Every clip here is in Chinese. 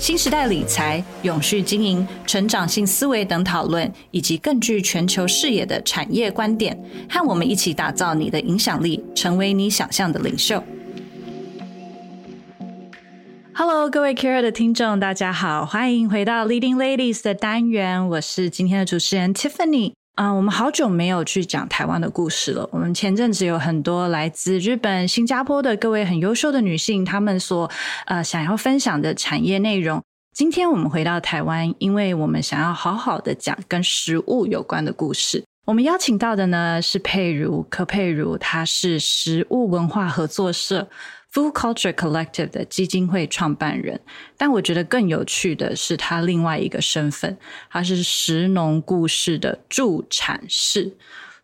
新时代理财、永续经营、成长性思维等讨论，以及更具全球视野的产业观点，和我们一起打造你的影响力，成为你想象的领袖。Hello，各位 Care 的听众，大家好，欢迎回到 Leading Ladies 的单元，我是今天的主持人 Tiffany。啊、我们好久没有去讲台湾的故事了。我们前阵子有很多来自日本、新加坡的各位很优秀的女性，她们所呃想要分享的产业内容。今天我们回到台湾，因为我们想要好好的讲跟食物有关的故事。我们邀请到的呢是佩如柯佩如，她是食物文化合作社。Food Culture Collective 的基金会创办人，但我觉得更有趣的是他另外一个身份，他是食农故事的助产士。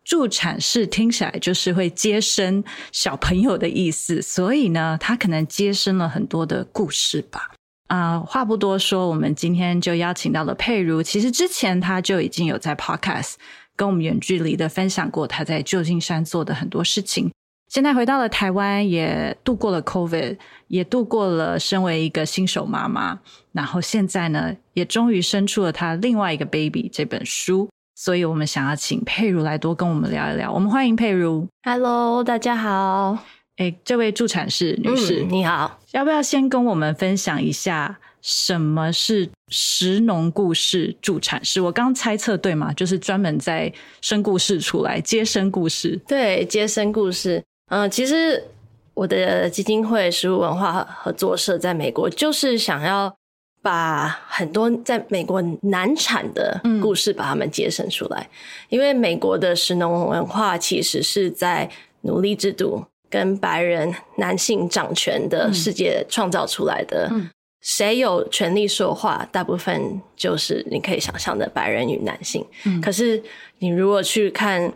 助产士听起来就是会接生小朋友的意思，所以呢，他可能接生了很多的故事吧。啊、话不多说，我们今天就邀请到了佩如。其实之前他就已经有在 Podcast 跟我们远距离的分享过他在旧金山做的很多事情。现在回到了台湾，也度过了 COVID，也度过了身为一个新手妈妈，然后现在呢，也终于生出了她另外一个 baby 这本书，所以我们想要请佩如来多跟我们聊一聊。我们欢迎佩如。Hello，大家好。哎，这位助产士女士，嗯，你好，要不要先跟我们分享一下什么是食农故事助产士？我刚猜测对吗？就是专门在生故事出来，接生故事。对，接生故事。嗯，其实我的基金会食物文化合作社在美国，就是想要把很多在美国难产的故事把它们节省出来。嗯。因为美国的食农文化其实是在奴隶制度跟白人男性掌权的世界创造出来的。嗯。谁有权利说话？大部分就是你可以想象的白人与男性。嗯。可是你如果去看。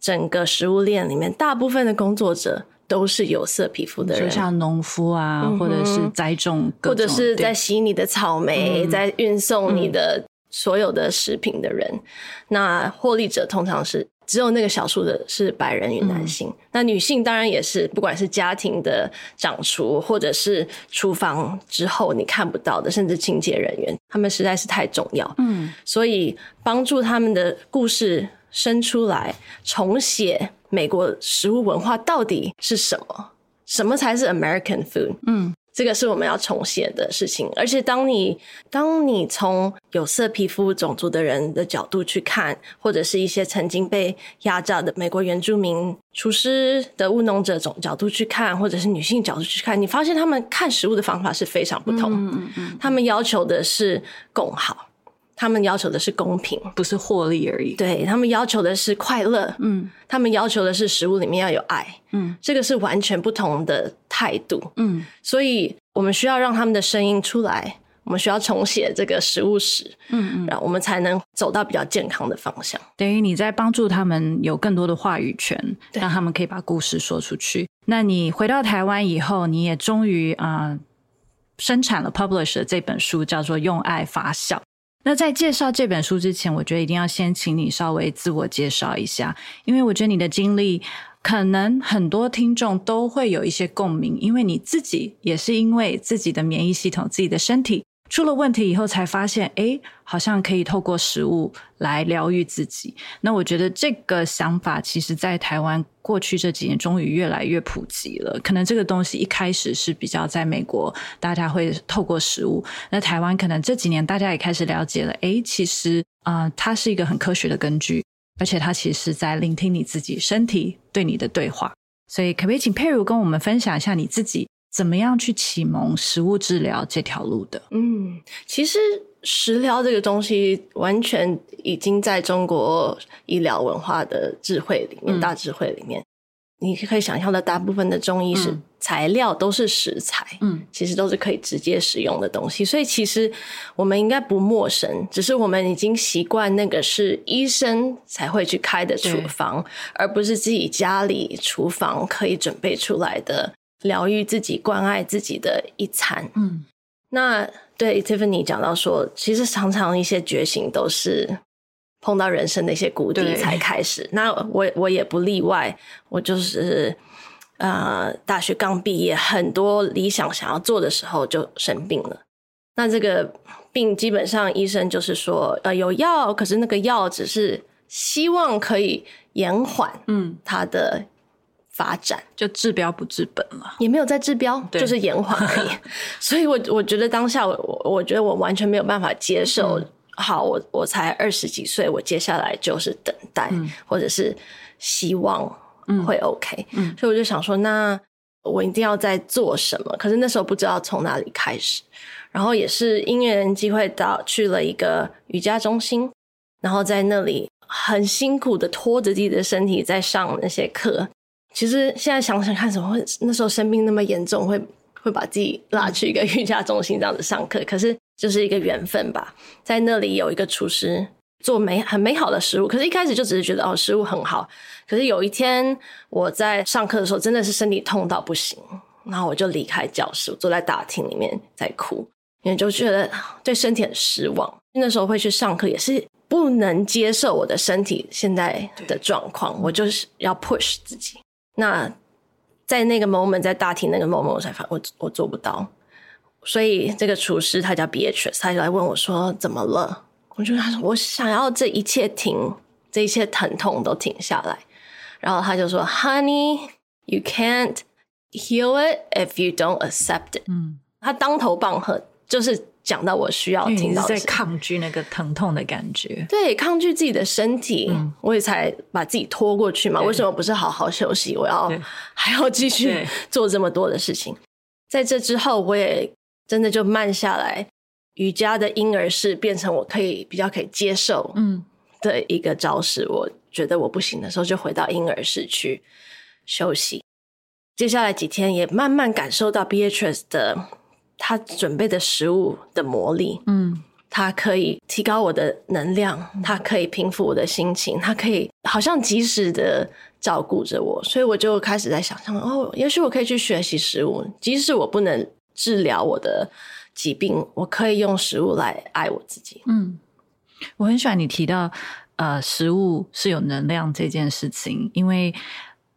整个食物链里面，大部分的工作者都是有色皮肤的人，就像农夫啊，嗯、或者是栽种，或者是在洗你的草莓，在运送你的所有的食品的人。嗯、那获利者通常是只有那个少数的是白人与男性。嗯、那女性当然也是，不管是家庭的掌厨，或者是厨房之后你看不到的，甚至清洁人员，他们实在是太重要。嗯，所以帮助他们的故事。生出来，重写美国食物文化到底是什么？什么才是 American food？嗯，这个是我们要重写的事情。而且，当你当你从有色皮肤种族的人的角度去看，或者是一些曾经被压榨的美国原住民厨师的务农者种角度去看，或者是女性角度去看，你发现他们看食物的方法是非常不同。嗯嗯嗯，他们要求的是共好。他们要求的是公平，不是获利而已。对，他们要求的是快乐，嗯，他们要求的是食物里面要有爱，嗯，这个是完全不同的态度，嗯，所以我们需要让他们的声音出来，我们需要重写这个食物史，嗯嗯，然后我们才能走到比较健康的方向。等于你在帮助他们有更多的话语权，让他们可以把故事说出去。那你回到台湾以后，你也终于啊、呃、生产了 publish 的这本书，叫做《用爱发酵》。那在介绍这本书之前，我觉得一定要先请你稍微自我介绍一下，因为我觉得你的经历可能很多听众都会有一些共鸣，因为你自己也是因为自己的免疫系统、自己的身体。出了问题以后，才发现，诶，好像可以透过食物来疗愈自己。那我觉得这个想法，其实在台湾过去这几年，终于越来越普及了。可能这个东西一开始是比较在美国，大家会透过食物。那台湾可能这几年大家也开始了解了，诶，其实啊，它是一个很科学的根据，而且它其实是在聆听你自己身体对你的对话。所以，可不可以请佩如跟我们分享一下你自己？怎么样去启蒙食物治疗这条路的？嗯，其实食疗这个东西完全已经在中国医疗文化的智慧里面，嗯、大智慧里面，你可以想象的，大部分的中医是材料都是食材，嗯，其实都是可以直接使用的东西，所以其实我们应该不陌生，只是我们已经习惯那个是医生才会去开的处方，而不是自己家里厨房可以准备出来的。疗愈自己、关爱自己的一餐。嗯，那对 Tiffany 讲到说，其实常常一些觉醒都是碰到人生的一些谷底才开始。那我我也不例外，我就是呃大学刚毕业，很多理想想要做的时候就生病了。那这个病基本上医生就是说，呃有药，可是那个药只是希望可以延缓嗯他的。发展就治标不治本了，也没有在治标，就是延缓而已。所以我，我我觉得当下我我我觉得我完全没有办法接受。嗯、好，我我才二十几岁，我接下来就是等待，嗯、或者是希望会 OK。嗯，所以我就想说，那我一定要在做什么？可是那时候不知道从哪里开始。然后也是因缘机会到去了一个瑜伽中心，然后在那里很辛苦的拖着自己的身体在上那些课。其实现在想想看，怎么会那时候生病那么严重，会会把自己拉去一个瑜伽中心这样子上课？可是就是一个缘分吧。在那里有一个厨师做美很美好的食物，可是一开始就只是觉得哦，食物很好。可是有一天我在上课的时候，真的是身体痛到不行，然后我就离开教室，我坐在大厅里面在哭，因为就觉得对身体很失望。那时候会去上课也是不能接受我的身体现在的状况，我就是要 push 自己。那在那个 moment，在大厅那个 moment，我才发我我做不到，所以这个厨师他叫 Beatrice，他就来问我说怎么了？我就跟他说我想要这一切停，这一切疼痛都停下来。然后他就说，Honey，you can't heal it if you don't accept it。嗯，他当头棒喝，就是。讲到我需要听到，在抗拒那个疼痛的感觉，对，抗拒自己的身体，嗯、我也才把自己拖过去嘛。对为什么不是好好休息？我要对还要继续做这么多的事情。在这之后，我也真的就慢下来，瑜伽的婴儿式变成我可以比较可以接受嗯的一个招式。嗯、我觉得我不行的时候，就回到婴儿式去休息。接下来几天也慢慢感受到 Beatrice 的。他准备的食物的魔力，嗯，它可以提高我的能量，它可以平复我的心情，它可以好像及时的照顾着我，所以我就开始在想象，哦，也许我可以去学习食物，即使我不能治疗我的疾病，我可以用食物来爱我自己。嗯，我很喜欢你提到，呃，食物是有能量这件事情，因为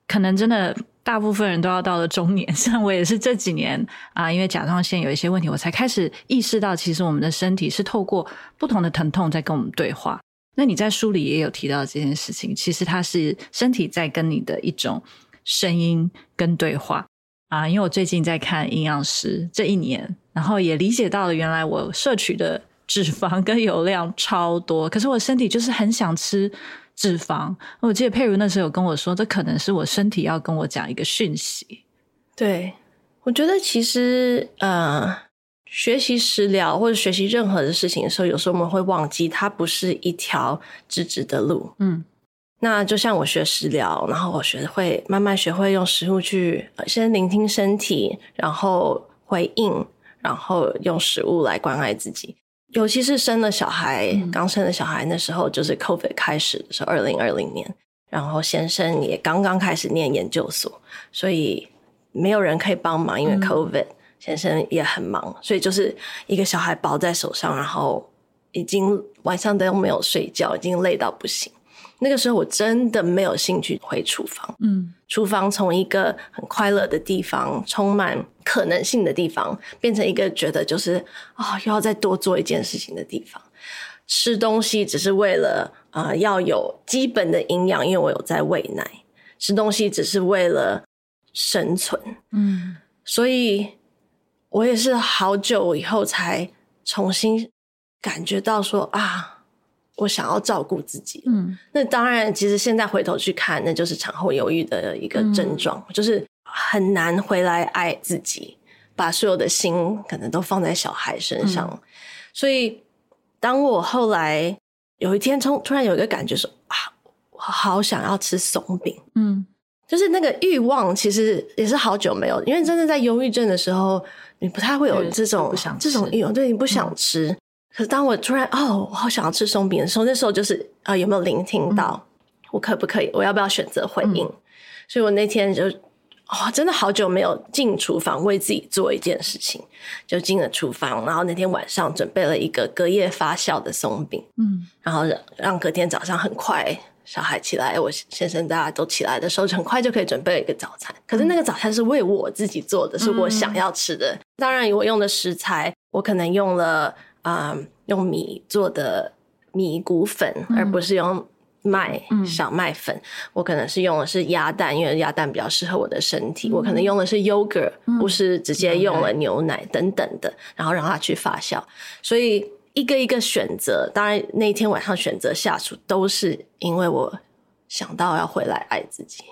可能真的。大部分人都要到了中年，像我也是这几年啊，因为甲状腺有一些问题，我才开始意识到，其实我们的身体是透过不同的疼痛在跟我们对话。那你在书里也有提到这件事情，其实它是身体在跟你的一种声音跟对话啊。因为我最近在看营养师这一年，然后也理解到了，原来我摄取的脂肪跟油量超多，可是我身体就是很想吃。脂肪，我记得佩如那时候有跟我说，这可能是我身体要跟我讲一个讯息。对，我觉得其实呃，学习食疗或者学习任何的事情的时候，有时候我们会忘记，它不是一条直直的路。嗯，那就像我学食疗，然后我学会慢慢学会用食物去先聆听身体，然后回应，然后用食物来关爱自己。尤其是生了小孩，刚生了小孩那时候，就是 COVID 开始的时候，二零二零年，然后先生也刚刚开始念研究所，所以没有人可以帮忙，因为 COVID，先生也很忙，所以就是一个小孩抱在手上，然后已经晚上都没有睡觉，已经累到不行。那个时候我真的没有兴趣回厨房，嗯，厨房从一个很快乐的地方，充满可能性的地方，变成一个觉得就是啊、又要再多做一件事情的地方。吃东西只是为了啊、要有基本的营养，因为我有在喂奶。吃东西只是为了生存，嗯，所以我也是好久以后才重新感觉到说啊。我想要照顾自己，嗯，那当然，其实现在回头去看，那就是产后忧郁的一个症状，嗯、就是很难回来爱自己，把所有的心可能都放在小孩身上。嗯、所以，当我后来有一天，从突然有一个感觉说啊，我好想要吃松饼，嗯，就是那个欲望，其实也是好久没有，因为真的在忧郁症的时候，你不太会有这种这种欲望，对，你不想吃。嗯可是当我突然哦，我好想要吃松饼的时候，那时候就是啊、呃，有没有聆听到？嗯、我可不可以？我要不要选择回应？嗯、所以我那天就哦，真的好久没有进厨房为自己做一件事情，就进了厨房，然后那天晚上准备了一个隔夜发酵的松饼，嗯，然后让让隔天早上很快小孩起来，我先生大家都起来的时候，很快就可以准备了一个早餐。可是那个早餐是为我自己做的，是我想要吃的。当然，我用的食材，我可能用了啊、呃，用米做的米谷粉，而不是用。麦小麦粉，嗯，我可能是用的是鸭蛋，因为鸭蛋比较适合我的身体。嗯、我可能用的是 yogurt，嗯、不是直接用了牛奶等等的，然后让它去发酵。所以一个一个选择，当然那一天晚上选择下厨，都是因为我想到要回来爱自己。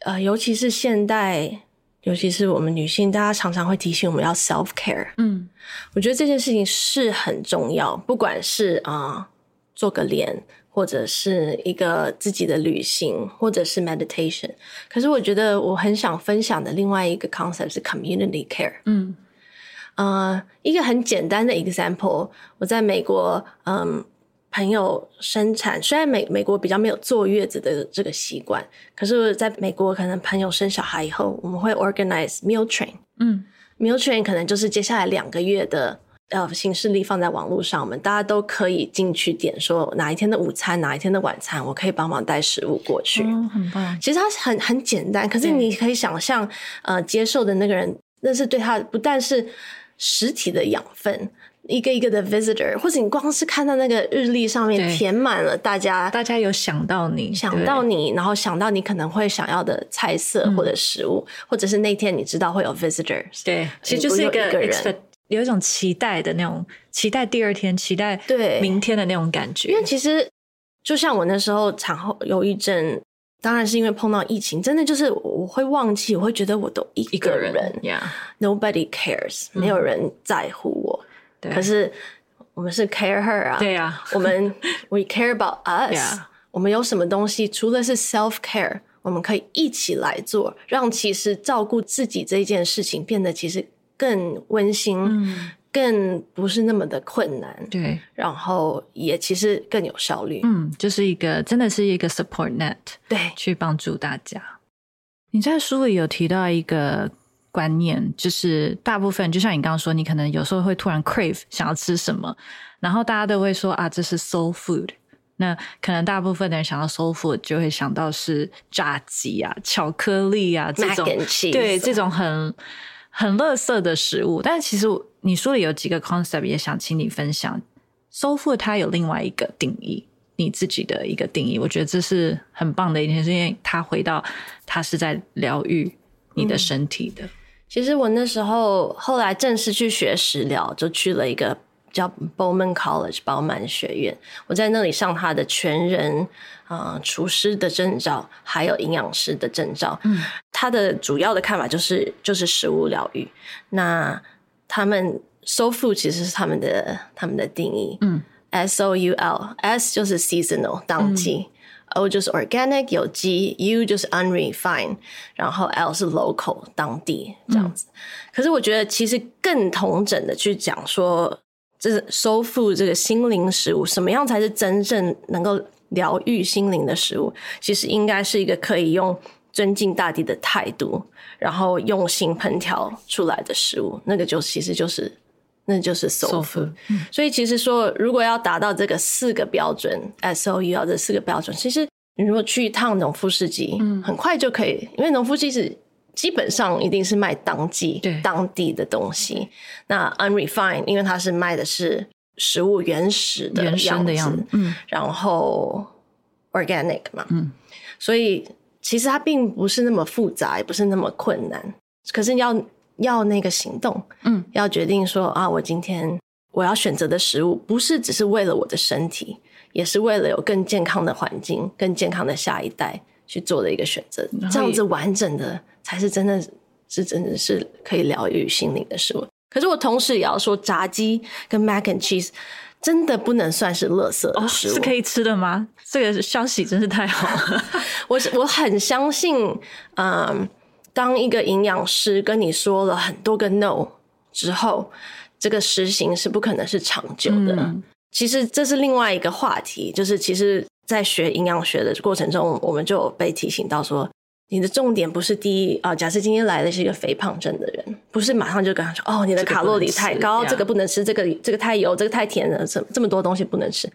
呃，尤其是现代，尤其是我们女性，大家常常会提醒我们要 self care。嗯，我觉得这件事情是很重要，不管是啊、呃、做个脸。或者是一个自己的旅行，或者是 meditation。可是我觉得我很想分享的另外一个 concept 是 community care。嗯，呃，一个很简单的 example，我在美国，嗯，朋友生产，虽然美美国比较没有坐月子的这个习惯，可是在美国可能朋友生小孩以后，我们会 organize meal train。嗯，meal train 可能就是接下来两个月的。呃，行事历放在网络上，我们大家都可以进去点说哪一天的午餐，哪一天的晚餐，我可以帮忙带食物过去。哦，很棒。其实它很很简单，可是你可以想象，呃，接受的那个人，那是对他不但是实体的养分，一个一个的 visitor，或者你光是看到那个日历上面填满了大家，大家有想到你，想到你，然后想到你可能会想要的菜色或者食物，嗯，或者是那天你知道会有 visitors，对，其实就是一个人。有一种期待的那种期待，第二天期待对明天的那种感觉。因为其实就像我那时候产后忧郁症，当然是因为碰到疫情，真的就是我会忘记，我会觉得我都一个人，一个人，Yeah，Nobody cares，嗯，没有人在乎我。对，可是我们是 care her 啊，对啊，我们 we care about us。我们有什么东西，除了是 self care，我们可以一起来做，让其实照顾自己这件事情变得其实。更温馨，嗯，更不是那么的困难，对，然后也其实更有效率，嗯，就是一个真的是一个 support net，对，去帮助大家。你在书里有提到一个观念，就是大部分就像你刚刚说，你可能有时候会突然 crave 想要吃什么，然后大家都会说啊，这是 soul food。那可能大部分的人想到 soul food 就会想到是炸鸡啊、巧克力啊这种，对，这种很。很垃圾的食物，但是其实你书里有几个 concept 也想请你分享。Soul food 它有另外一个定义，你自己的一个定义，我觉得这是很棒的一件事，因为他回到他是在疗愈你的身体的。嗯。其实我那时候后来正式去学食疗，就去了一个。叫 Bowman College 宝满学院，我在那里上他的全人啊、呃、厨师的证照，还有营养师的证照。嗯，他的主要的看法就是就是食物疗愈。那他们 Soul Food 其实是他们的他们的定义。嗯，S O U L S 就是 seasonal 当季、嗯、，O 就是 organic 有机，U 就是 unrefined，然后 L 是 local 当地这样子、可是我觉得其实更统整的去讲说。这是 soul food 这个心灵食物，什么样才是真正能够疗愈心灵的食物？其实应该是一个可以用尊敬大地的态度，然后用心烹调出来的食物。那个就其实就是，那就是 soul food。Soul food. 所以其实说，如果要达到这个四个标准，S O U L 这四个标准，其实你如果去一趟农夫市集，嗯，很快就可以，因为农夫市集。基本上一定是卖当季、当地的东西。那 unrefined，因为它是卖的是食物原始的样子，原的样子，嗯，然后 organic 嘛，嗯，所以其实它并不是那么复杂，也不是那么困难。可是你要要那个行动，嗯，要决定说啊，我今天我要选择的食物，不是只是为了我的身体，也是为了有更健康的环境、更健康的下一代去做的一个选择。这样子完整的。才是真的是真的是可以疗愈心灵的食物。可是我同时也要说，炸鸡跟 mac and cheese 真的不能算是垃圾的食物。哦，是可以吃的吗？这个消息真是太好了。我我很相信，嗯，当一个营养师跟你说了很多个 no 之后，这个实行是不可能是长久的。嗯。其实这是另外一个话题，就是其实在学营养学的过程中，我们就有被提醒到说。你的重点不是第一啊。假设今天来的是一个肥胖症的人，不是马上就跟他说哦，你的卡路里太高，这个不能吃，这个这个太油，这个太甜了，这这么多东西不能吃。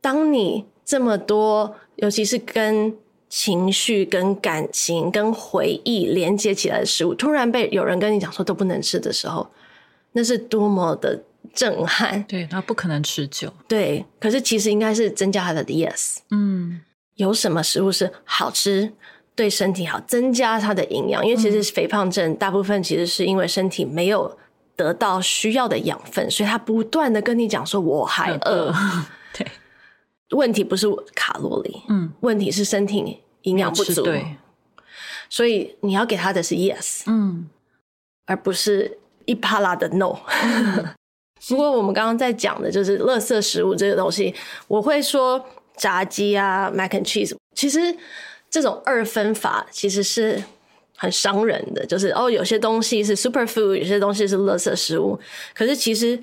当你这么多，尤其是跟情绪、跟感情、跟回忆连接起来的食物，突然被有人跟你讲说都不能吃的时候，那是多么的震撼。对，它不可能持久。对，可是其实应该是增加它的 yes。嗯，有什么食物是好吃？对身体好，增加它的营养，因为其实肥胖症大部分其实是因为身体没有得到需要的养分，所以它不断的跟你讲说我还饿。对，问题不是卡路里，嗯，问题是身体营养不足。对，所以你要给他的是 yes，嗯，而不是一啪啦的 no。不过我们刚刚在讲的就是垃圾食物这个东西，我会说炸鸡啊，mac and cheese，其实。这种二分法其实是很伤人的，就是哦，有些东西是 superfood，有些东西是垃圾食物。可是其实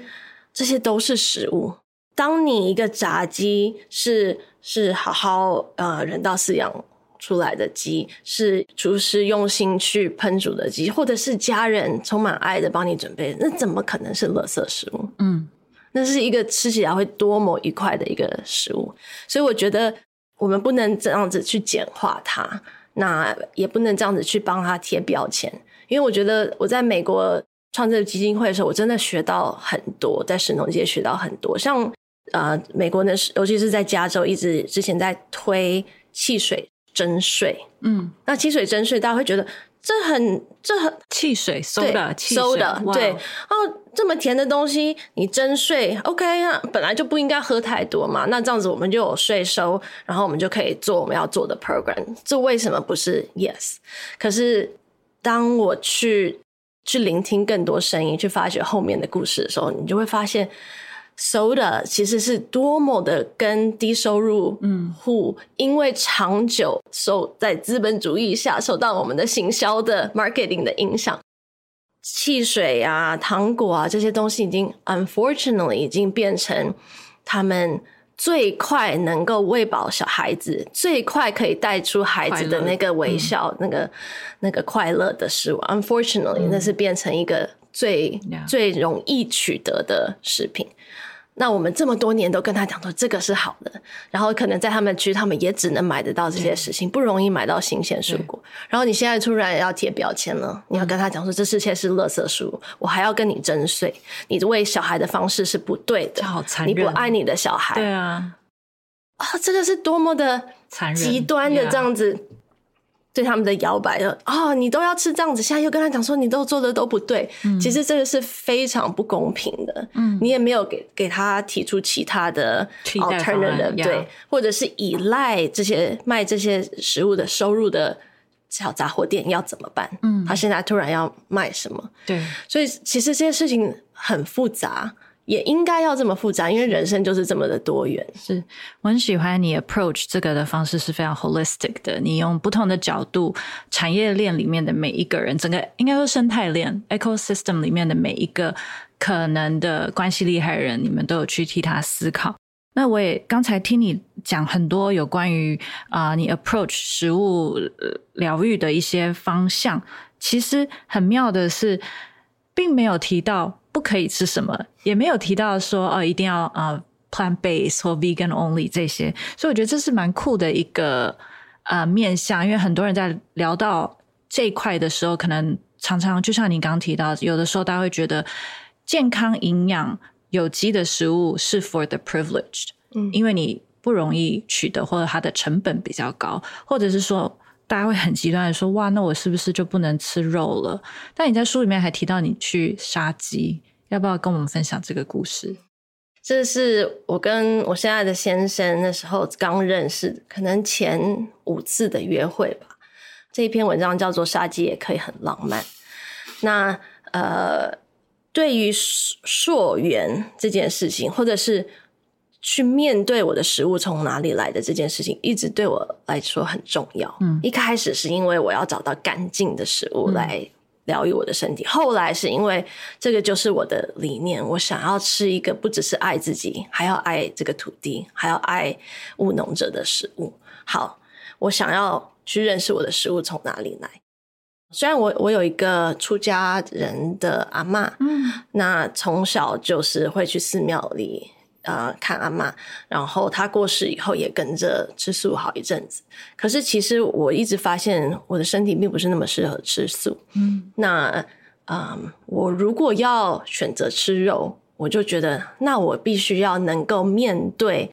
这些都是食物。当你一个炸鸡是是好好呃人道饲养出来的鸡，是厨师用心去烹煮的鸡，或者是家人充满爱的帮你准备，那怎么可能是垃圾食物？嗯，那是一个吃起来会多么愉快的一个食物。所以我觉得。我们不能这样子去简化它，那也不能这样子去帮它贴标签，因为我觉得我在美国创这个基金会的时候，我真的学到很多，在神农界学到很多。像呃，美国呢，尤其是在加州，一直之前在推汽水征税，嗯，那汽水征税，大家会觉得。这很这很汽水，soda，汽水，soda，对哦，这么甜的东西你征税，OK 啊，本来就不应该喝太多嘛，那这样子我们就有税收，然后我们就可以做我们要做的 program，这为什么不是 yes？可是当我去去聆听更多声音，去发掘后面的故事的时候，你就会发现。Soda 其实是多么的跟低收入户，因为长久受在资本主义下受到我们的行销的 marketing 的影响，汽水啊、糖果啊这些东西已经 unfortunately 已经变成他们最快能够喂饱小孩子、最快可以带出孩子的那个微笑、嗯、那个那个快乐的食物。Unfortunately，、嗯、那是变成一个最.最容易取得的食品。那我们这么多年都跟他讲说这个是好的，然后可能在他们区，他们也只能买得到这些事情，不容易买到新鲜蔬果。然后你现在突然要贴标签了，你要跟他讲说这世界是垃圾食物，我还要跟你征税，你喂小孩的方式是不对的，好残忍，你不爱你的小孩，对啊，啊，这个是多么的极端的这样子。对他们的摇摆的哦，你都要吃这样子，现在又跟他讲说你都做的都不对，嗯、其实这个是非常不公平的。嗯，你也没有给给他提出其他的 alternative，对，或者是依赖这些卖这些食物的收入的小杂货店要怎么办？嗯，他现在突然要卖什么？对，所以其实这些事情很复杂。也应该要这么复杂，因为人生就是这么的多元。是，我很喜欢你 approach 这个的方式是非常 holistic 的。你用不同的角度，产业链里面的每一个人，整个应该说生态链 ecosystem 里面的每一个可能的关系厉害人，你们都有去替他思考。那我也刚才听你讲很多有关于啊、你 approach 食物疗愈的一些方向，其实很妙的是，并没有提到。不可以吃什么，也没有提到说哦，一定要呃 plant based 或 vegan only 这些，所以我觉得这是蛮酷的一个呃面向，因为很多人在聊到这一块的时候，可能常常就像你刚刚提到，有的时候大家会觉得健康、营养、有机的食物是 for the privileged，嗯，因为你不容易取得，或者它的成本比较高，或者是说。大家会很极端的说：“哇，那我是不是就不能吃肉了？”但你在书里面还提到你去杀鸡，要不要跟我们分享这个故事？这是我跟我现在的先生那时候刚认识，可能前五次的约会吧。这一篇文章叫做《杀鸡也可以很浪漫》。那呃，对于溯源这件事情，或者是。去面对我的食物从哪里来的这件事情，一直对我来说很重要。嗯，一开始是因为我要找到干净的食物来疗愈我的身体，嗯、后来是因为这个就是我的理念，我想要吃一个不只是爱自己，还要爱这个土地，还要爱务农者的食物。好，我想要去认识我的食物从哪里来。虽然我我有一个出家人的阿妈，嗯，那从小就是会去寺庙里呃看阿妈，然后她过世以后也跟着吃素好一阵子。可是其实我一直发现我的身体并不是那么适合吃素，嗯，那嗯，我如果要选择吃肉，我就觉得那我必须要能够面对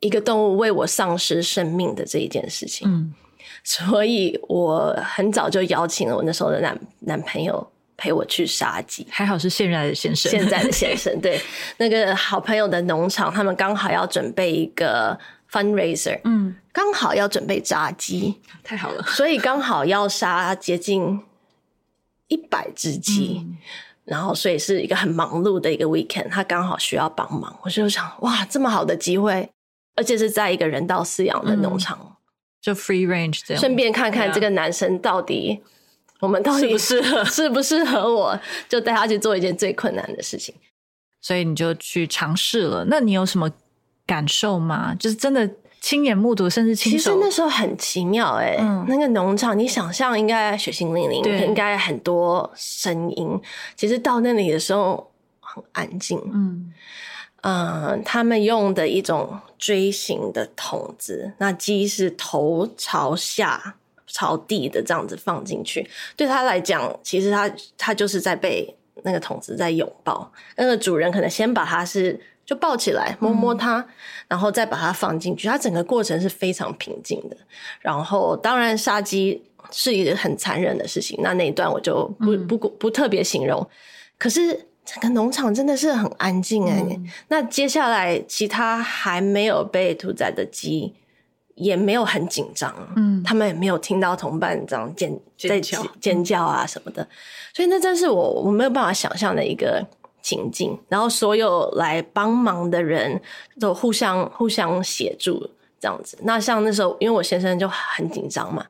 一个动物为我丧失生命的这一件事情，嗯。所以我很早就邀请了我那时候的男男朋友陪我去杀鸡，还好是现在的先生，现在的先生对。那个好朋友的农场，他们刚好要准备一个 fundraiser，嗯，刚好要准备炸鸡，太好了，所以刚好要杀接近一百只鸡，嗯，然后所以是一个很忙碌的一个 weekend，他刚好需要帮忙，我就想哇，这么好的机会，而且是在一个人道饲养的农场。嗯就 free range 这样，顺便看看这个男生到底，我们到底适不适合，适不适合我，就带他去做一件最困难的事情。所以你就去尝试了。那你有什么感受吗？就是真的亲眼目睹，甚至亲手。其实那时候很奇妙哎、欸嗯，那个农场，你想象应该血腥淋漓，应该很多声音。其实到那里的时候很安静，嗯。嗯，他们用的一种锥形的筒子，那鸡是头朝下朝地的这样子放进去。对他来讲，其实他他就是在被那个桶子在拥抱。那个主人可能先把它是就抱起来摸摸它，嗯，然后再把它放进去。它整个过程是非常平静的。然后，当然杀鸡是一个很残忍的事情。那那一段我就不不不，不特别形容。可是。整个农场真的是很安静哎、欸嗯，那接下来其他还没有被屠宰的鸡也没有很紧张，嗯，他们也没有听到同伴这样尖尖叫尖叫啊什么的，所以那真是我我没有办法想象的一个情境。然后所有来帮忙的人都互相互相协助这样子。那像那时候，因为我先生就很紧张嘛。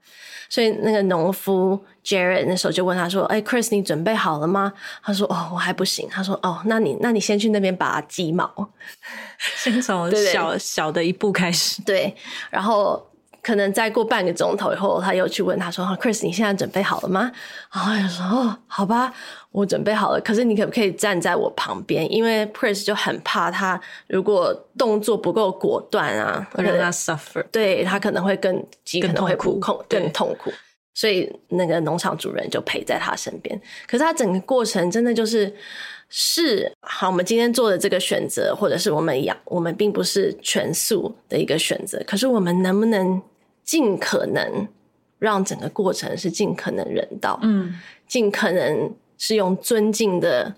所以那个农夫 Jared 那时候就问他说：“哎，Chris，你准备好了吗？”他说：“哦，我还不行。”他说：“哦，那你那你先去那边拔鸡毛，先从小小的一步开始。”对，然后。可能再过半个钟头以后，他又去问他说啊：“Chris，你现在准备好了吗？”然后说：“哦，好吧，我准备好了。可是你可不可以站在我旁边？因为 Chris 就很怕他如果动作不够果断啊，会让他 suffer，对他可能会更鸡可能会哭更，更痛苦。所以那个农场主人就陪在他身边。可是他整个过程真的就是是好，我们今天做的这个选择，或者是我们养我们并不是全素的一个选择。可是我们能不能？尽可能让整个过程是尽可能人道，嗯，尽可能是用尊敬的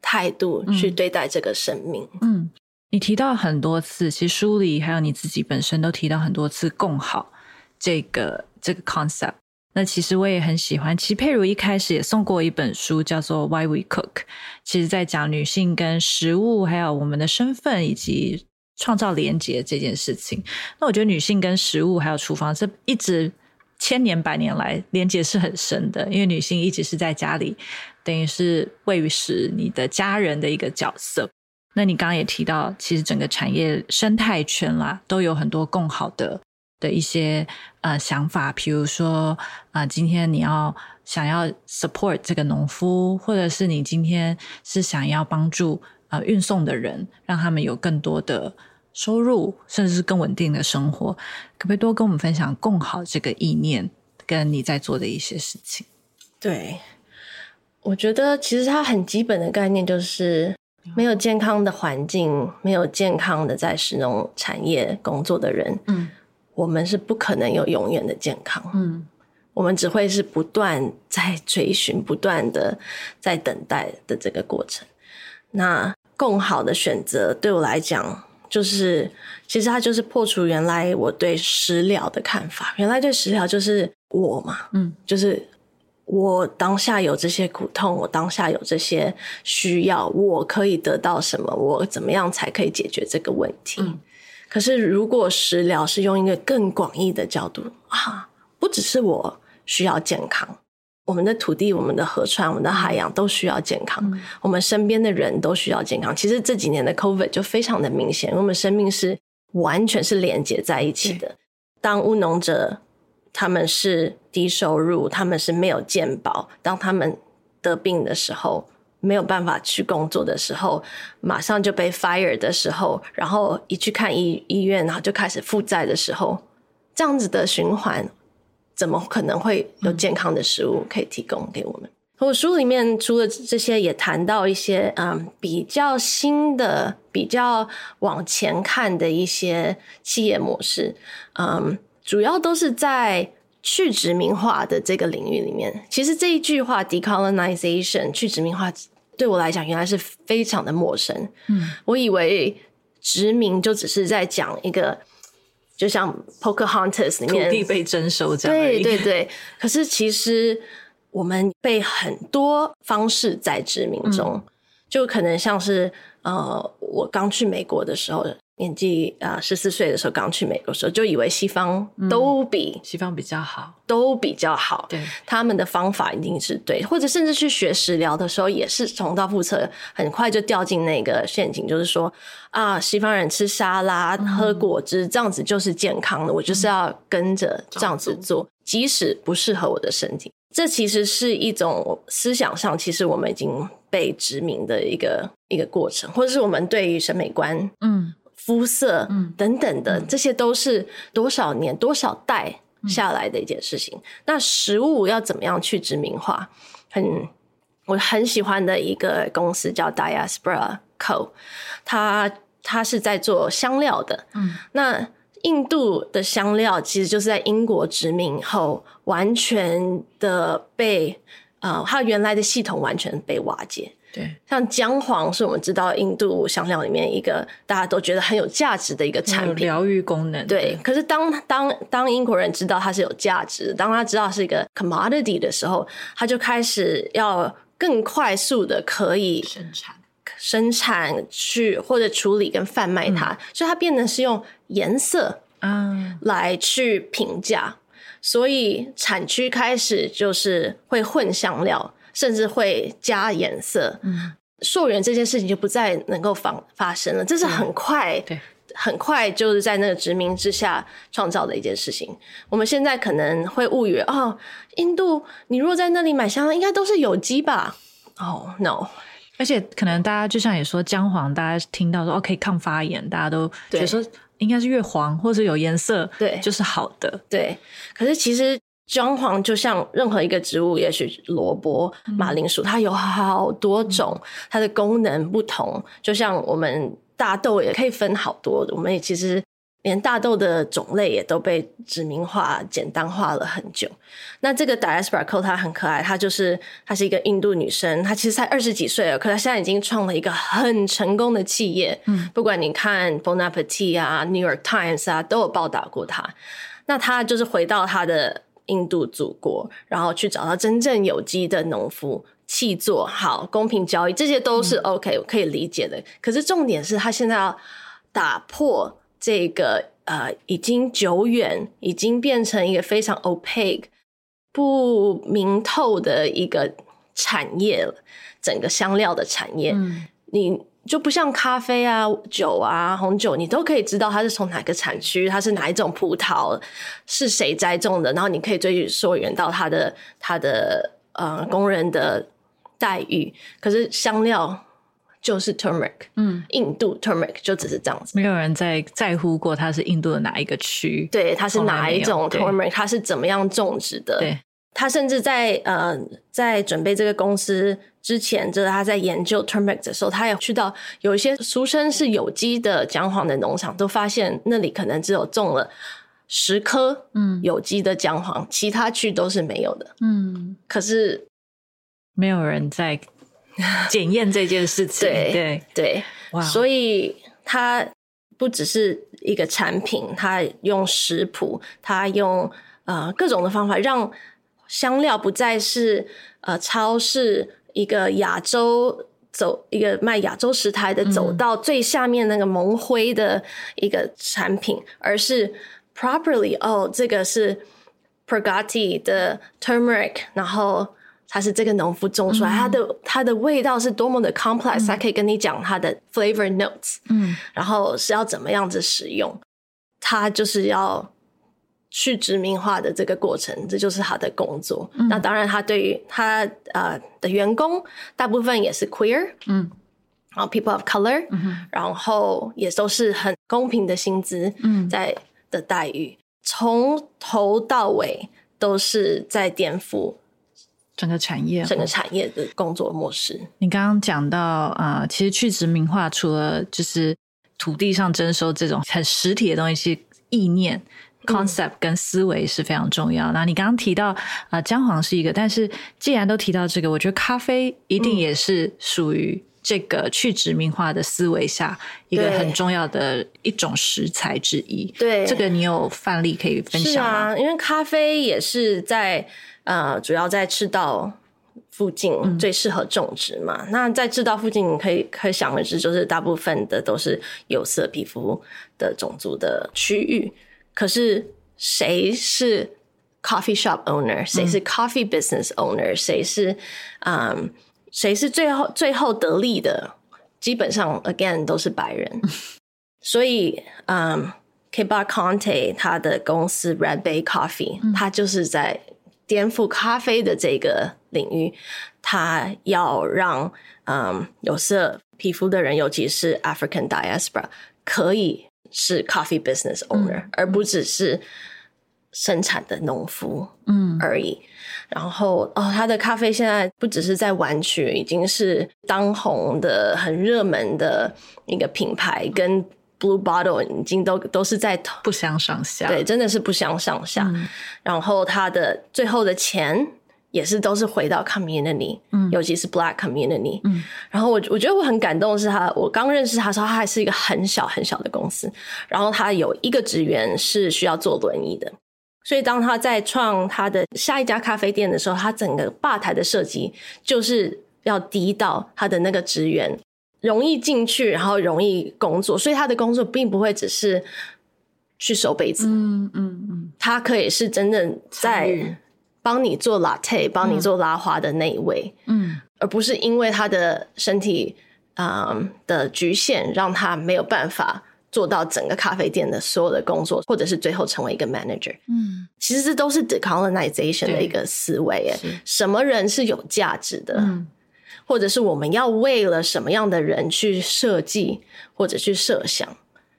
态度去对待这个生命。嗯，你提到很多次，其实书里还有你自己本身都提到很多次共好这个这个 concept。那其实我也很喜欢。其实佩如一开始也送过一本书，叫做《Why We Cook》，其实在讲女性跟食物，还有我们的身份以及。创造连接这件事情，那我觉得女性跟食物还有厨房，这一直千年百年来连接是很深的，因为女性一直是在家里，等于是喂食你的家人的一个角色。那你刚刚也提到，其实整个产业生态圈啦，都有很多共好的的一些呃想法，比如说啊、今天你要想要 support 这个农夫，或者是你今天是想要帮助、呃、运送的人，让他们有更多的。收入，甚至是更稳定的生活，可不可以多跟我们分享共好这个意念，跟你在做的一些事情？对，我觉得其实它很基本的概念就是，没有健康的环境，没有健康的在食农产业工作的人，嗯，我们是不可能有永远的健康，嗯，我们只会是不断在追寻、不断的在等待的这个过程。那共好的选择对我来讲。就是，其实它就是破除原来我对食疗的看法。原来对食疗就是我嘛，嗯，就是我当下有这些苦痛，我当下有这些需要，我可以得到什么？我怎么样才可以解决这个问题？嗯，可是如果食疗是用一个更广义的角度啊，不只是我需要健康。我们的土地、我们的河川、我们的海洋都需要健康，嗯，我们身边的人都需要健康。其实这几年的 COVID 就非常的明显，我们生命是完全是连接在一起的。当务农者他们是低收入，他们是没有健保，当他们得病的时候，没有办法去工作的时候，马上就被 fire 的时候，然后一去看医医院，然后就开始负债的时候，这样子的循环，怎么可能会有健康的食物可以提供给我们？嗯、我书里面除了这些，也谈到一些嗯比较新的、比较往前看的一些企业模式，嗯，主要都是在。去殖民化的这个领域里面，其实这一句话 “decolonization” 去殖民化对我来讲原来是非常的陌生。嗯，我以为殖民就只是在讲一个，就像《Pocahontas》里面土地被征收这样。对对对。可是其实我们被很多方式在殖民中，嗯、就可能像是呃，我刚去美国的时候。年纪啊，十四岁的时候刚去美国的时候，就以为西方都比、嗯、西方比较好，都比较好。对，他们的方法一定是对，或者甚至去学食疗的时候，也是重蹈覆辙，很快就掉进那个陷阱，就是说啊，西方人吃沙拉、嗯、喝果汁这样子就是健康的，我就是要跟着这样子做，嗯、即使不适合我的身体。这其实是一种思想上，其实我们已经被殖民的一个一个过程，或者是我们对于审美观，嗯。肤色，嗯，等等的，这些都是多少年、多少代下来的一件事情。嗯、那食物要怎么样去殖民化？很，我很喜欢的一个公司叫 Diaspora Co，它它是在做香料的。嗯，那印度的香料其实就是在英国殖民后，完全的被呃，它原来的系统完全被瓦解。对，像姜黄是我们知道印度香料里面一个大家都觉得很有价值的一个产品，疗愈功能。对，对。可是当当当英国人知道它是有价值，当他知道是一个 commodity 的时候，他就开始要更快速的可以生产、生产去或者处理跟贩卖它，嗯、所以它变得是用颜色啊。来去评价，嗯、所以产区开始就是会混香料。甚至会加颜色，嗯，溯源这件事情就不再能够发发生了。这是很快，对，很快就是在那个殖民之下创造的一件事情。我们现在可能会误以为，哦，印度，你如果在那里买香料，应该都是有机吧？哦，no，而且可能大家就像也说姜黄，大家听到说哦可以抗发炎，大家都觉得说应该是越黄或者有颜色，对，就是好的，对。可是其实。姜黄就像任何一个植物，也许萝卜、马铃薯，它有好多种，它的功能不同。就像我们大豆也可以分好多，我们也其实连大豆的种类也都被殖民化、简单化了很久。那这个 Diaspora Co 它很可爱，她就是她是一个印度女生，她其实才二十几岁了，可她现在已经创了一个很成功的企业。嗯，不管你看 Bon Appetit 啊、New York Times 啊，都有报道过她。那她就是回到她的。印度祖国，然后去找到真正有机的农夫，气做好，公平交易，这些都是 OK，我可以理解的。可是重点是他现在要打破这个呃，已经久远，已经变成一个非常 opaque 不明透的一个产业了，整个香料的产业，嗯、你。就不像咖啡啊、酒啊、红酒，你都可以知道它是从哪个产区，它是哪一种葡萄，是谁栽种的，然后你可以追溯源到它的它的呃工人的待遇。可是香料就是 turmeric，嗯，印度 turmeric 就只是这样子，没有人在在乎过它是印度的哪一个区，对，它是哪一种 turmeric，它是怎么样种植的，对。他甚至在呃，在准备这个公司之前，就是他在研究 turmeric 的时候，他也去到有一些俗称是有机的姜黄的农场，都发现那里可能只有种了十颗嗯有机的姜黄，嗯、其他区都是没有的。嗯，可是没有人在检验这件事情。对对对，哇！所以他不只是一个产品，他用食谱，他用呃各种的方法让。香料不再是呃超市一个亚洲走一个卖亚洲食材的走到最下面那个蒙灰的一个产品，嗯、而是 properly 哦，这个是 Pragati 的 turmeric，然后它是这个农夫种出来，嗯、它的它的味道是多么的 complex，它、嗯、可以跟你讲它的 flavor notes，嗯，然后是要怎么样子使用，它就是要。去殖民化的这个过程，这就是他的工作。嗯、那当然，他对于他呃的员工，大部分也是 queer，嗯，然后 people of color，嗯，然后也都是很公平的薪资，嗯，在的待遇，从头到尾都是在颠覆。整个产业，整个产业的工作模式。你刚刚讲到啊、呃，其实去殖民化除了就是土地上征收这种很实体的东西，是意念、嗯、concept 跟思维是非常重要。那你刚刚提到啊，姜、呃、黄是一个，但是既然都提到这个，我觉得咖啡一定也是属于这个去殖民化的思维下一个很重要的一种食材之一。对，这个你有范例可以分享吗？啊，因为咖啡也是在。呃，主要在赤道附近最适合种植嘛。嗯、那在赤道附近，你可以可想而知，就是大部分的都是有色皮肤的种族的区域。可是谁是 coffee shop owner？谁是 coffee business owner？谁是嗯，谁是最后最后得利的？基本上 again 都是白人。所以嗯，Kiba Conte 他的公司 Red Bay Coffee，他、嗯、就是在。颠覆咖啡的这个领域，他要让嗯有色皮肤的人，尤其是 African diaspora，可以是 coffee business owner，、嗯、而不只是生产的农夫嗯而已。嗯、然后哦，他的咖啡现在不只是在湾区，已经是当红的、很热门的一个品牌，跟。Blue Bottle 已经都都是在不相上下，对，真的是不相上下。嗯、然后他的最后的钱也是都是回到 community，嗯，尤其是 Black community。嗯，然后我我觉得我很感动的是他，我刚认识他的时候，他还是一个很小很小的公司，然后他有一个职员是需要坐轮椅的，所以当他在创他的下一家咖啡店的时候，他整个吧台的设计就是要低到他的那个职员。容易进去，然后容易工作，所以他的工作并不会只是去收杯子，嗯嗯嗯，他可以是真正在帮你做 latte、帮你做拉花的那一位，嗯，而不是因为他的身体啊、嗯、的局限，让他没有办法做到整个咖啡店的所有的工作，或者是最后成为一个 manager，嗯，其实这都是 decolonization 的一个思维，诶，什么人是有价值的？嗯。或者是我们要为了什么样的人去设计或者去设想，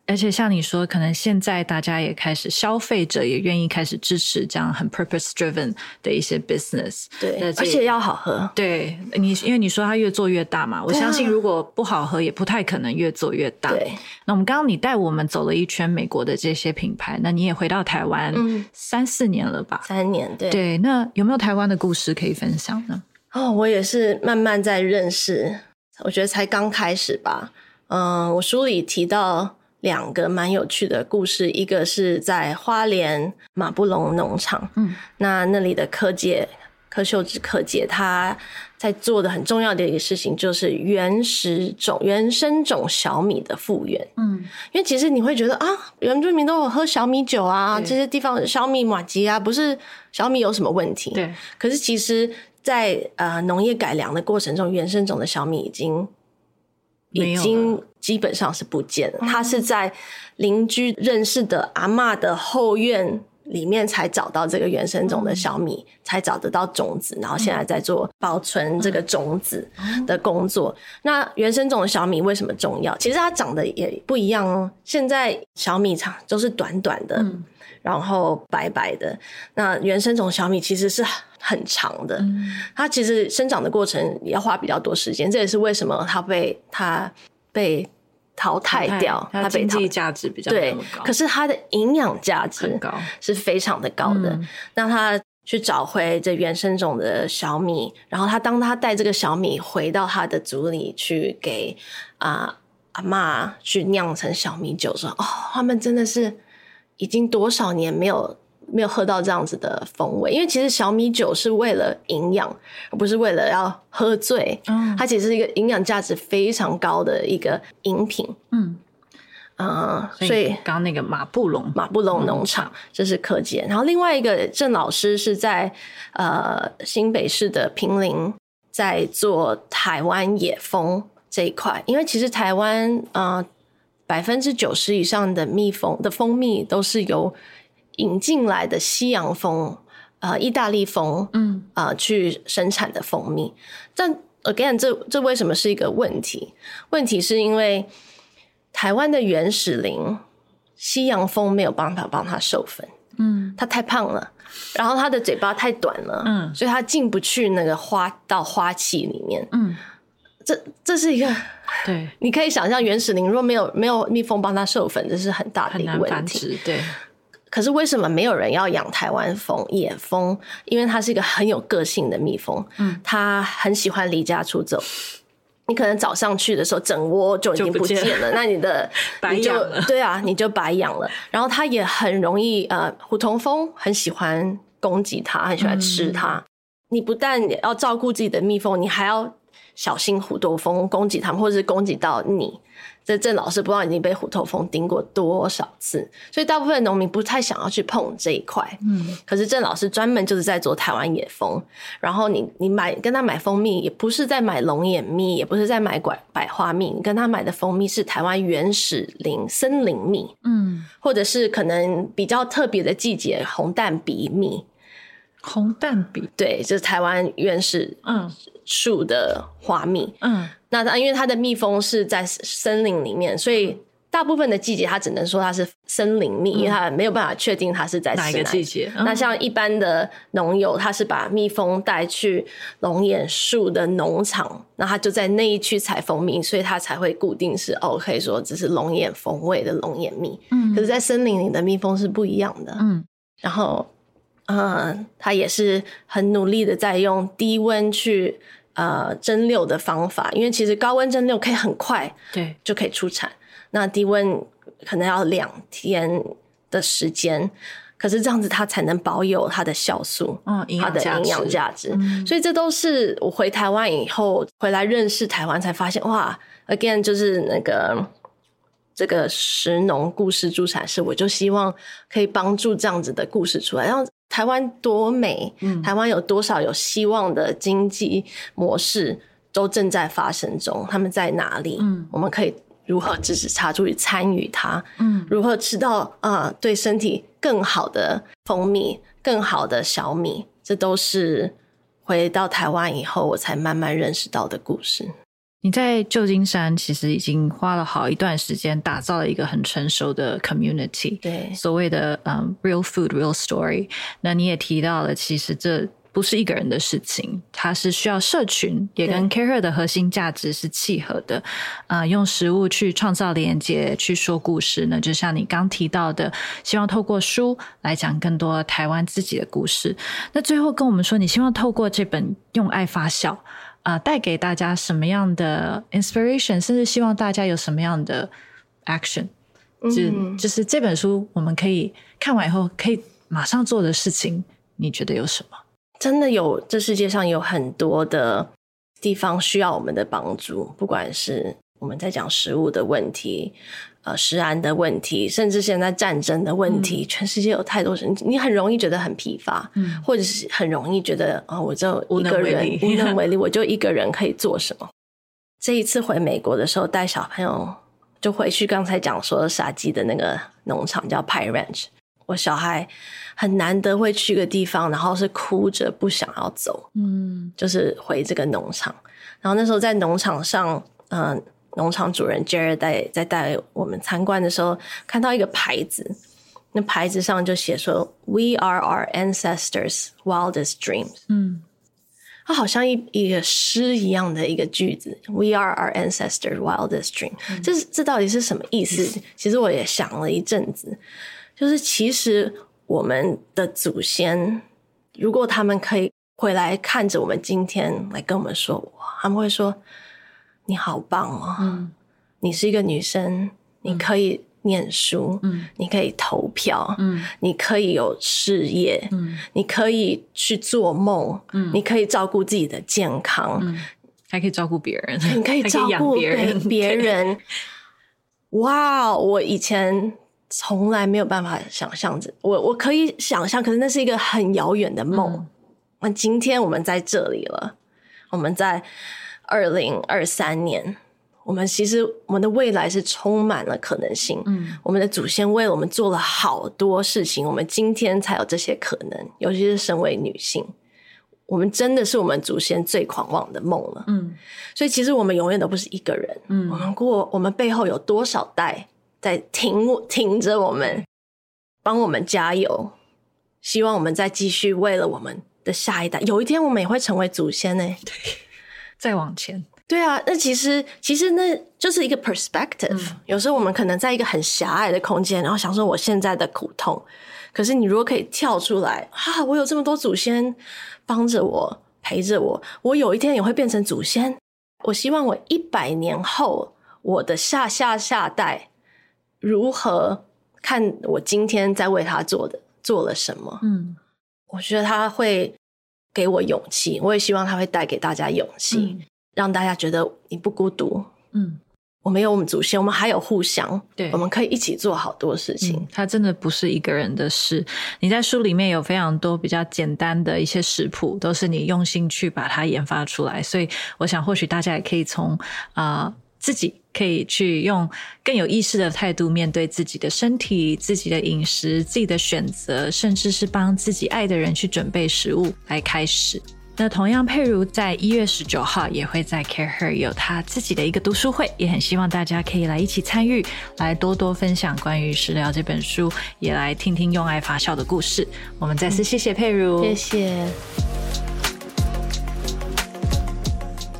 而且像你说，可能现在大家也开始，消费者也愿意开始支持这样很 purpose driven 的一些 business，对，而且要好喝。对你，因为你说它越做越大嘛，我相信如果不好喝，也不太可能越做越大。对，那我们刚刚你带我们走了一圈美国的这些品牌，那你也回到台湾，嗯，三四年了吧？三年，对。对，那有没有台湾的故事可以分享呢？哦，我也是慢慢在认识，我觉得才刚开始吧。嗯，我书里提到两个蛮有趣的故事，一个是在花莲马布隆农场，嗯，那那里的柯姐柯秀芝柯姐，她在做的很重要的一个事情，就是原始种原生种小米的复原。嗯，因为其实你会觉得啊，原住民都有喝小米酒啊，对这些地方小米马吉啊，不是小米有什么问题？对，可是其实。在呃农业改良的过程中，原生种的小米已经已经基本上是不见了。他是在邻居认识的阿嬷的后院里面才找到这个原生种的小米，嗯、才找得到种子，然后现在在做保存这个种子的工作。嗯、那原生种的小米为什么重要？其实它长得也不一样哦。现在小米长都是短短的。嗯然后白白的，那原生种小米其实是很长的，嗯、它其实生长的过程也要花比较多时间，这也是为什么它被它被淘汰掉，它经济价值比较对，可是它的营养价值高，是非常的高的。那他去找回这原生种的小米，然后他当他带这个小米回到他的族里去给啊、呃、阿嬷去酿成小米酒，说哦，他们真的是。已经多少年没有没有喝到这样子的风味？因为其实小米酒是为了营养，而不是为了要喝醉。嗯，它其实是一个营养价值非常高的一个饮品。嗯，啊、呃，所以刚刚那个马布隆马布隆农场这是柯姐，然后另外一个郑老师是在呃新北市的平林，在做台湾野蜂这一块，因为其实台湾啊。呃百分之九十以上的蜜蜂的蜂蜜都是由引进来的西洋蜂，呃，意大利蜂，嗯，呃，去生产的蜂蜜。但 again，这这为什么是一个问题？问题是因为台湾的原始林，西洋蜂没有办法帮它授粉，嗯，它太胖了，然后它的嘴巴太短了，嗯，所以它进不去那个花到花器里面，嗯，这这是一个。对，你可以想象原始林若没有没有蜜蜂帮它授粉，这是很大的一个问题。对，可是为什么没有人要养台湾蜂野蜂？因为它是一个很有个性的蜜蜂，嗯，它很喜欢离家出走。你可能早上去的时候，整窝就已经不见了，那你的 白养了。对啊，你就白养了。然后它也很容易呃，虎头蜂很喜欢攻击它，很喜欢吃它。嗯、你不但要照顾自己的蜜蜂，你还要。小心虎头蜂攻击他们，或者是攻击到你。这郑老师不知道已经被虎头蜂叮过多少次，所以大部分农民不太想要去碰这一块。嗯，可是郑老师专门就是在做台湾野蜂。然后你你买跟他买蜂蜜，也不是在买龙眼蜜，也不是在买拐百花蜜，你跟他买的蜂蜜是台湾原始林森林蜜。嗯，或者是可能比较特别的季节红蛋比蜜。红蛋比对，就是台湾原始嗯树的花蜜嗯，那它因为它的蜜蜂是在森林里面，所以大部分的季节它只能说它是森林蜜，嗯、因为它没有办法确定它是在哪一个季节。那像一般的农友，他是把蜜蜂带去龙眼树的农场，那他就在那一区采蜂蜜，所以他才会固定是哦，可以说这是龙眼风味的龙眼蜜。嗯，可是，在森林里的蜜蜂是不一样的。嗯，然后。嗯，他也是很努力的在用低温去呃蒸馏的方法，因为其实高温蒸馏可以很快对。就可以出产，那低温可能要两天的时间，可是这样子它才能保有它的酵素，嗯，它的营养价值，嗯，所以这都是我回台湾以后回来认识台湾才发现，哇，again 就是那个这个食农故事助产士，我就希望可以帮助这样子的故事出来，然后。台湾多美，台湾有多少有希望的经济模式都正在发生中。他们在哪里？嗯，我们可以如何支持他，注意参与它？嗯，如何吃到啊、呃、对身体更好的蜂蜜、更好的小米？这都是回到台湾以后我才慢慢认识到的故事。你在旧金山其实已经花了好一段时间，打造了一个很成熟的 community。对，所谓的嗯、um，real food, real story。那你也提到了，其实这不是一个人的事情，它是需要社群，也跟 CAREhER 的核心价值是契合的。啊、呃，用食物去创造连接，去说故事呢，就像你刚提到的，希望透过书来讲更多台湾自己的故事。那最后跟我们说，你希望透过这本《用爱发酵》。啊，带给大家什么样的 inspiration，甚至希望大家有什么样的 action，就就是这本书我们可以看完以后可以马上做的事情，你觉得有什么？真的有，这世界上有很多的地方需要我们的帮助，不管是我们在讲食物的问题。呃，食安的问题，甚至现在战争的问题，嗯、全世界有太多人，你很容易觉得很疲乏，嗯，或者是很容易觉得啊、哦，我就一个人无能为力，我就一个人可以做什么？这一次回美国的时候，带小朋友就回去，刚才讲说杀鸡的那个农场叫 Pine Ranch，我小孩很难得会去一个地方，然后是哭着不想要走，嗯，就是回这个农场，然后那时候在农场上，嗯、呃。农场主人 Jared 带在带我们参观的时候，看到一个牌子，那牌子上就写说 “We are our ancestors' wildest dreams”。嗯，它好像一一个诗一样的一个句子，“We are our ancestors' wildest dreams”。嗯，这这到底是什么意思？其实我也想了一阵子，就是其实我们的祖先，如果他们可以回来看着我们今天来跟我们说，他们会说。你好棒哦！嗯，你是一个女生，你可以念书，嗯，你可以投票，嗯，你可以有事业，嗯，你可以去做梦，嗯，你可以照顾自己的健康，嗯，还可以照顾别人，你可以照顾别人，别人。哇，我以前从来没有办法想象着，我我可以想象，可是那是一个很遥远的梦。那今天我们在这里了，我们在。二零二三年，我们其实我们的未来是充满了可能性。嗯，我们的祖先为我们做了好多事情，我们今天才有这些可能。尤其是身为女性，我们真的是我们祖先最狂妄的梦了。嗯，所以其实我们永远都不是一个人。嗯，我们过我们背后有多少代在挺挺着我们，帮我们加油。希望我们再继续为了我们的下一代，有一天我们也会成为祖先呢。对，再往前。对啊，那其实其实那就是一个 perspective。嗯。有时候我们可能在一个很狭隘的空间，然后想说我现在的苦痛，可是你如果可以跳出来，啊，我有这么多祖先帮着我，陪着我，我有一天也会变成祖先。我希望我一百年后，我的下下下代如何看我今天在为他做的。做了什么？嗯，我觉得他会给我勇气，我也希望他会带给大家勇气，嗯，让大家觉得你不孤独。嗯，我们有我们祖先，我们还有互相，对，我们可以一起做好多事情。嗯，他真的不是一个人的事。你在书里面有非常多比较简单的一些食谱，都是你用心去把它研发出来，所以我想或许大家也可以从啊。呃自己可以去用更有意识的态度面对自己的身体、自己的饮食、自己的选择，甚至是帮自己爱的人去准备食物来开始。那同样，佩如在一月十九号也会在 CAREhER 有他自己的一个读书会，也很希望大家可以来一起参与，来多多分享关于食疗这本书，也来听听用爱发酵的故事。我们再次谢谢佩如，谢谢。